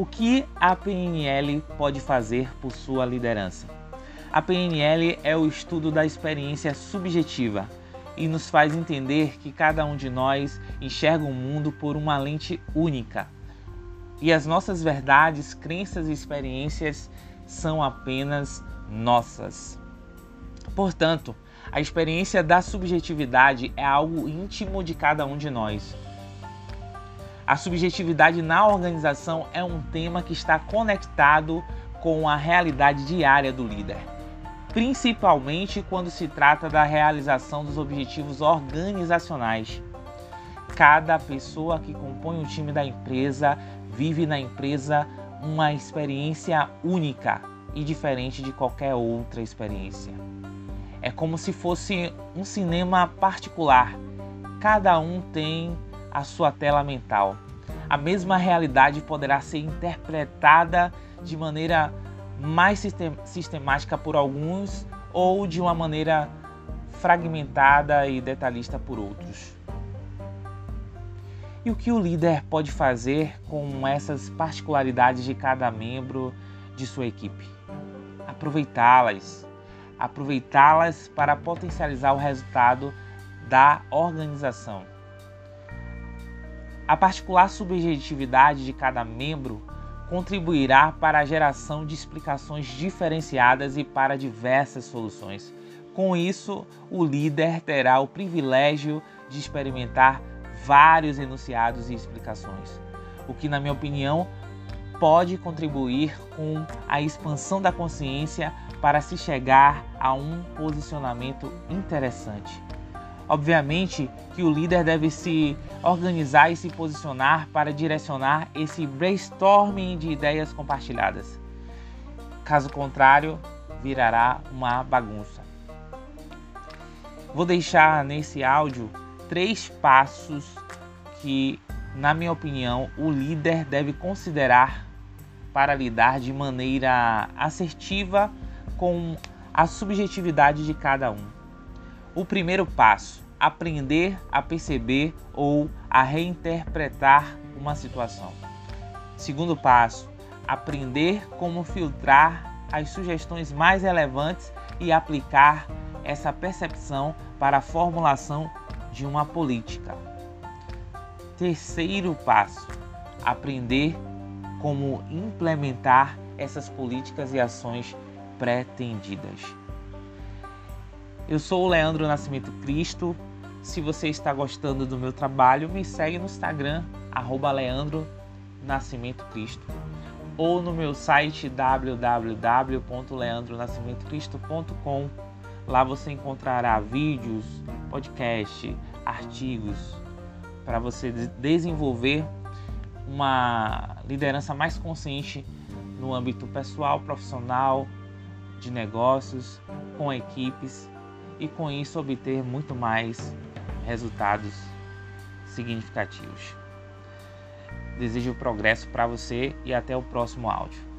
O que a PNL pode fazer por sua liderança? A PNL é o estudo da experiência subjetiva e nos faz entender que cada um de nós enxerga o mundo por uma lente única. E as nossas verdades, crenças e experiências são apenas nossas. Portanto, a experiência da subjetividade é algo íntimo de cada um de nós. A subjetividade na organização é um tema que está conectado com a realidade diária do líder, principalmente quando se trata da realização dos objetivos organizacionais. Cada pessoa que compõe o time da empresa vive na empresa uma experiência única e diferente de qualquer outra experiência. É como se fosse um cinema particular. Cada um tem a sua tela mental. A mesma realidade poderá ser interpretada de maneira mais sistemática por alguns ou de uma maneira fragmentada e detalhista por outros. E o que o líder pode fazer com essas particularidades de cada membro de sua equipe? Aproveitá-las. Aproveitá-las para potencializar o resultado da organização. A particular subjetividade de cada membro contribuirá para a geração de explicações diferenciadas e para diversas soluções. Com isso, o líder terá o privilégio de experimentar vários enunciados e explicações, o que, na minha opinião, pode contribuir com a expansão da consciência para se chegar a um posicionamento interessante. Obviamente que o líder deve se organizar e se posicionar para direcionar esse brainstorming de ideias compartilhadas. Caso contrário, virará uma bagunça. Vou deixar nesse áudio três passos que, na minha opinião, o líder deve considerar para lidar de maneira assertiva com a subjetividade de cada um. O primeiro passo: aprender a perceber ou a reinterpretar uma situação. Segundo passo: aprender como filtrar as sugestões mais relevantes e aplicar essa percepção para a formulação de uma política. Terceiro passo: aprender como implementar essas políticas e ações pretendidas. Eu sou o Leandro Nascimento Cristo. Se você está gostando do meu trabalho, me segue no Instagram, arroba Leandro Nascimento Cristo, ou no meu site www.leandronascimentocristo.com Lá você encontrará vídeos, podcast, artigos para você desenvolver uma liderança mais consciente no âmbito pessoal, profissional, de negócios, com equipes e com isso obter muito mais resultados significativos. Desejo progresso para você e até o próximo áudio.